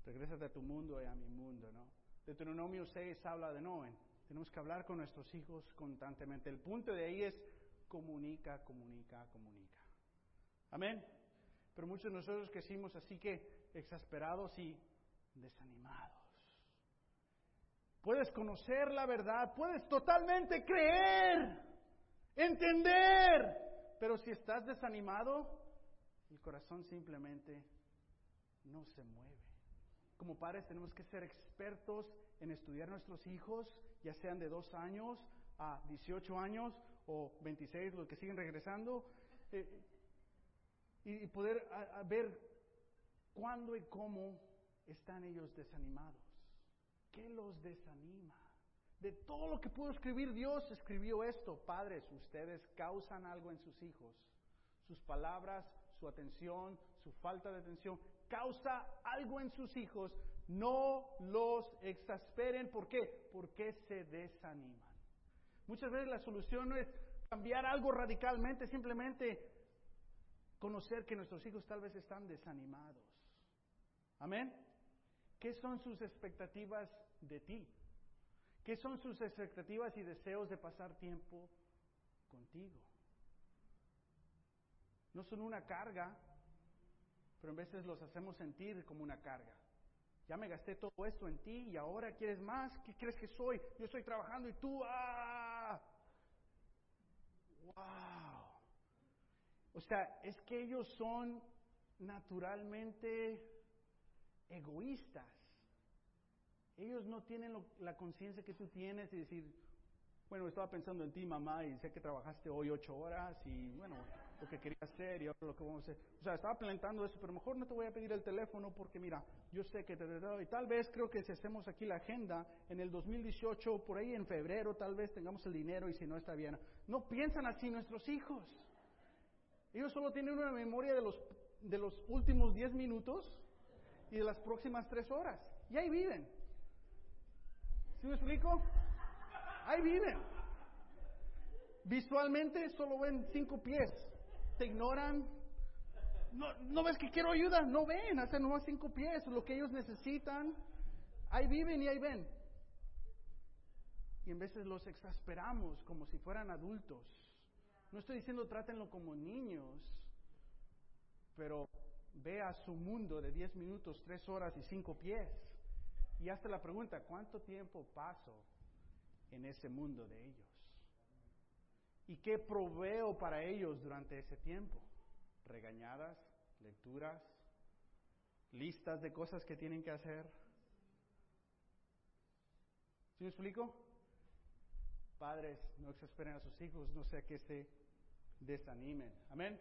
Speaker 1: Regresa a tu mundo y a mi mundo, ¿no? Deuteronomio 6 habla de Noé. Tenemos que hablar con nuestros hijos constantemente. El punto de ahí es comunica, comunica, comunica. Amén. Pero muchos de nosotros crecimos así que exasperados y desanimados. Puedes conocer la verdad, puedes totalmente creer, entender, pero si estás desanimado, el corazón simplemente no se mueve. Como padres tenemos que ser expertos en estudiar a nuestros hijos, ya sean de dos años a 18 años o 26, los que siguen regresando, eh, y, poder ver cuándo y cómo están ellos desanimados. ¿Qué los desanima? De todo lo que pudo escribir Dios, escribió esto. Padres, ustedes causan algo en sus hijos. Sus palabras, su atención, su falta de atención, causa algo en sus hijos. No los exasperen. ¿Por qué? Porque se desaniman. Muchas veces la solución no es cambiar algo radicalmente, simplemente conocer que nuestros hijos tal vez están desanimados. Amén. ¿Qué son sus expectativas de ti? ¿Qué son sus expectativas y deseos de pasar tiempo contigo? No son una carga, pero en veces los hacemos sentir como una carga. Ya me gasté todo esto en ti y ahora quieres más. ¿Qué crees que soy? Yo estoy trabajando y tú, ¡ah! ¡Wow! O sea, es que ellos son naturalmente egoístas. Ellos no tienen la conciencia que tú tienes y decir, bueno, estaba pensando en ti, mamá, y sé que trabajaste hoy ocho horas y, bueno, lo que quería hacer y ahora lo que vamos a hacer. O sea, estaba planteando eso, pero mejor no te voy a pedir el teléfono porque, mira, yo sé que te... Y tal vez creo que si hacemos aquí la agenda, en el 2018, por ahí en febrero, tal vez tengamos el dinero y si no está bien. No piensan así nuestros hijos. Ellos solo tienen una memoria de los, de los últimos 10 minutos y de las próximas 3 horas. Y ahí viven. ¿Sí me explico? Ahí viven. Visualmente solo ven cinco pies. Te ignoran. No, ves que quiero ayuda. No ven. Hacen nomás cinco pies. Lo que ellos necesitan. Ahí viven y ahí ven. Y en veces los exasperamos como si fueran adultos. No estoy diciendo trátenlo como niños, pero vea su mundo de 10 minutos, 3 horas y 5 pies. Y hazte la pregunta, ¿cuánto tiempo paso en ese mundo de ellos? ¿Y qué proveo para ellos durante ese tiempo? Regañadas, lecturas, listas de cosas que tienen que hacer. ¿Sí me explico? Padres, no exasperen a sus hijos, no sea que se desanimen. Amén.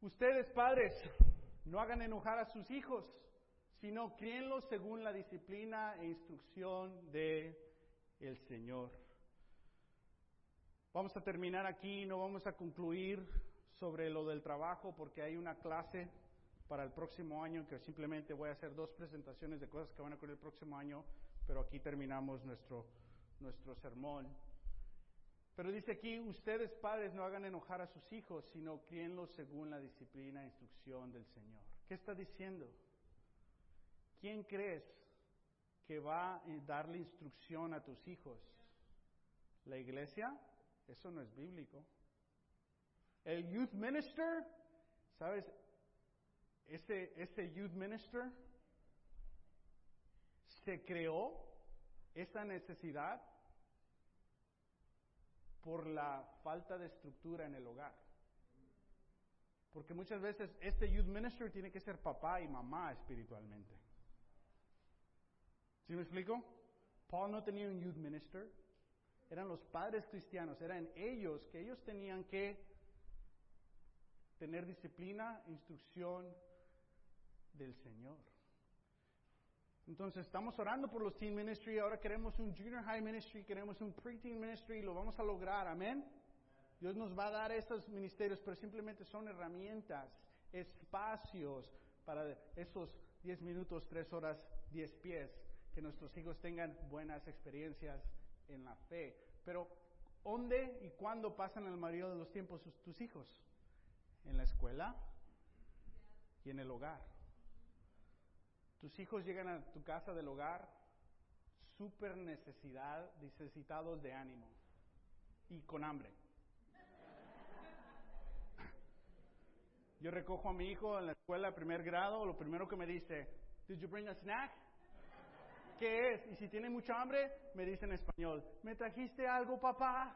Speaker 1: Ustedes, padres, no hagan enojar a sus hijos, sino críenlos según la disciplina e instrucción de el Señor. Vamos a terminar aquí, no vamos a concluir sobre lo del trabajo porque hay una clase para el próximo año que simplemente voy a hacer dos presentaciones de cosas que van a ocurrir el próximo año, pero aquí terminamos nuestro nuestro sermón. Pero dice aquí, ustedes padres no hagan enojar a sus hijos, sino críenlos según la disciplina e instrucción del Señor. ¿Qué está diciendo? ¿Quién crees que va a darle instrucción a tus hijos? ¿La iglesia? Eso no es bíblico. El youth minister, ¿sabes? Ese, ese youth minister se creó esa necesidad por la falta de estructura en el hogar. Porque muchas veces este youth minister tiene que ser papá y mamá espiritualmente. ¿Sí me explico? Paul no tenía un youth minister, eran los padres cristianos, eran ellos que ellos tenían que tener disciplina, instrucción del Señor. Entonces estamos orando por los teen ministry, ahora queremos un junior high ministry, queremos un preteen ministry, lo vamos a lograr, amén. Dios nos va a dar esos ministerios, pero simplemente son herramientas, espacios para esos 10 minutos, 3 horas, 10 pies, que nuestros hijos tengan buenas experiencias en la fe. Pero, ¿dónde y cuándo pasan el mayoría de los tiempos tus hijos? ¿En la escuela y en el hogar? Tus hijos llegan a tu casa del hogar súper necesidad, necesitados de ánimo y con hambre. Yo recojo a mi hijo en la escuela primer grado, lo primero que me dice, ¿Did you bring a snack? ¿Qué es? Y si tiene mucha hambre, me dice en español, ¿me trajiste algo, papá?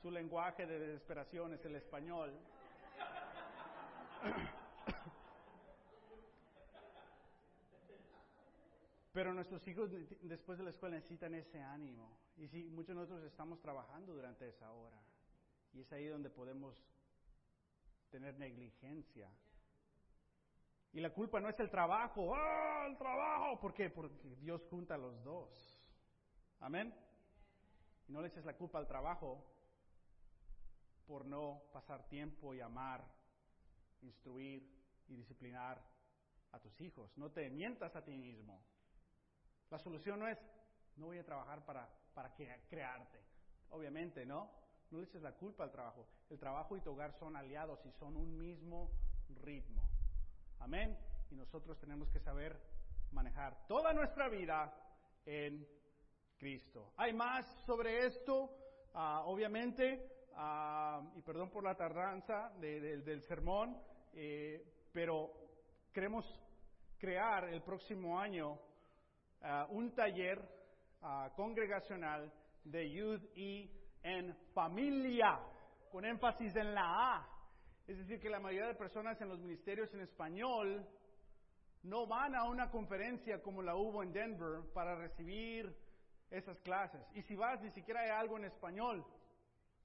Speaker 1: Su lenguaje de desesperación es el español. Pero nuestros hijos después de la escuela necesitan ese ánimo. Y sí, muchos de nosotros estamos trabajando durante esa hora. Y es ahí donde podemos tener negligencia. Y la culpa no es el trabajo, ¡ah, el trabajo! ¿Por qué? Porque Dios junta a los dos. Amén. Y no le eches la culpa al trabajo por no pasar tiempo y amar, instruir y disciplinar a tus hijos. No te mientas a ti mismo. La solución no es, no voy a trabajar para, para crearte. Obviamente, ¿no? No le eches la culpa al trabajo. El trabajo y tu hogar son aliados y son un mismo ritmo. Amén. Y nosotros tenemos que saber manejar toda nuestra vida en Cristo. Hay más sobre esto, ah, obviamente, ah, y perdón por la tardanza del sermón, eh, pero queremos crear el próximo año ah, un taller congregacional de youth y en familia, con énfasis en la A. Es decir, que la mayoría de personas en los ministerios en español no van a una conferencia como la hubo en Denver para recibir esas clases. Y si vas, ni siquiera hay algo en español.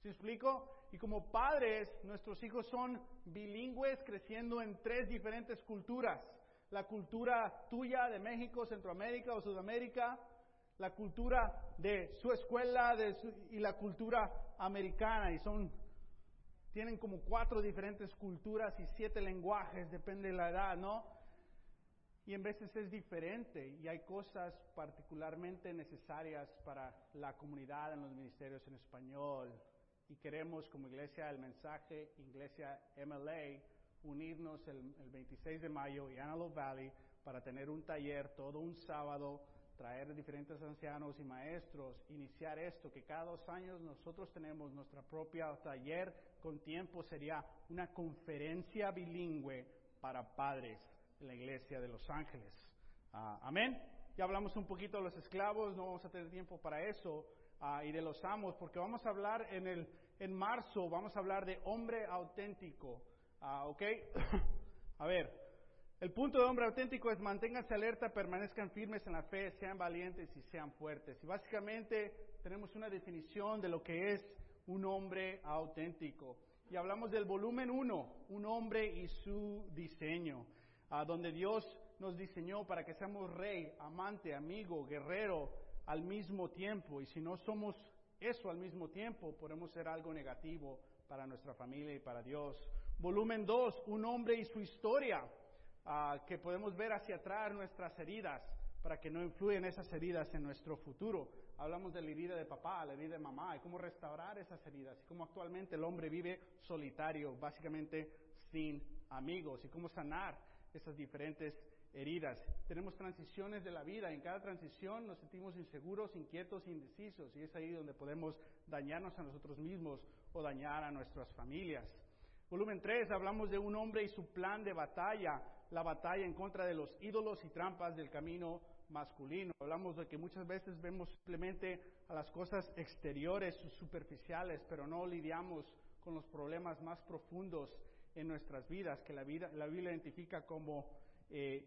Speaker 1: ¿Se explico? Y como padres, nuestros hijos son bilingües creciendo en tres diferentes culturas. La cultura tuya de México, Centroamérica o Sudamérica, la cultura de su escuela y la cultura americana. Y son, tienen como cuatro diferentes culturas y siete lenguajes, depende de la edad, ¿no? Y en veces es diferente y hay cosas particularmente necesarias para la comunidad en los ministerios en español. Y queremos como iglesia el mensaje, iglesia MLA, unirnos el, el 26 de mayo en Antelope Valley para tener un taller todo un sábado traer diferentes ancianos y maestros, iniciar esto, que cada dos años nosotros tenemos nuestra propia taller con tiempo, sería una conferencia bilingüe para padres en la iglesia de Los Ángeles. Ah, amén. Ya hablamos un poquito de los esclavos, no vamos a tener tiempo para eso, ah, y de los amos, porque vamos a hablar en, el, en marzo, vamos a hablar de hombre auténtico. Ah, ¿Ok? a ver, el punto de hombre auténtico es manténganse alerta, permanezcan firmes en la fe, sean valientes y sean fuertes. Y básicamente tenemos una definición de lo que es un hombre auténtico. Y hablamos del volumen 1, un hombre y su diseño, a donde Dios nos diseñó para que seamos rey, amante, amigo, guerrero al mismo tiempo. Y si no somos eso al mismo tiempo, podemos ser algo negativo para nuestra familia y para Dios. Volumen 2, un hombre y su historia. Ah, que podemos ver hacia atrás nuestras heridas para que no influyan esas heridas en nuestro futuro. Hablamos de la herida de papá, la herida de mamá, y cómo restaurar esas heridas, y cómo actualmente el hombre vive solitario, básicamente sin amigos, y cómo sanar esas diferentes heridas. Tenemos transiciones de la vida, en cada transición nos sentimos inseguros, inquietos, indecisos, y es ahí donde podemos dañarnos a nosotros mismos o dañar a nuestras familias. Volumen 3, hablamos de un hombre y su plan de batalla la batalla en contra de los ídolos y trampas del camino masculino. Hablamos de que muchas veces vemos simplemente a las cosas exteriores, superficiales, pero no lidiamos con los problemas más profundos en nuestras vidas, que la, vida, la Biblia identifica como eh,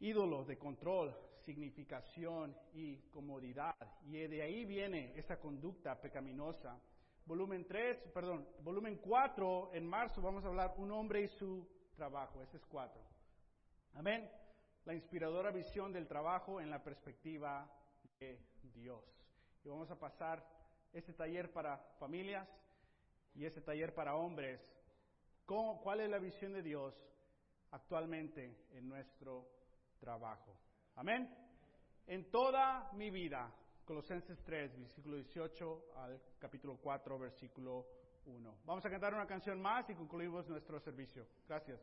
Speaker 1: ídolos de control, significación y comodidad. Y de ahí viene esa conducta pecaminosa. volumen 3, perdón, volumen 4, en marzo vamos a hablar un hombre y su trabajo. Ese es 4. Amén. La inspiradora visión del trabajo en la perspectiva de Dios. Y vamos a pasar este taller para familias y este taller para hombres. ¿Cómo, ¿Cuál es la visión de Dios actualmente en nuestro trabajo? Amén. En toda mi vida, Colosenses 3, versículo 18 al capítulo 4, versículo 1. Vamos a cantar una canción más y concluimos nuestro servicio. Gracias.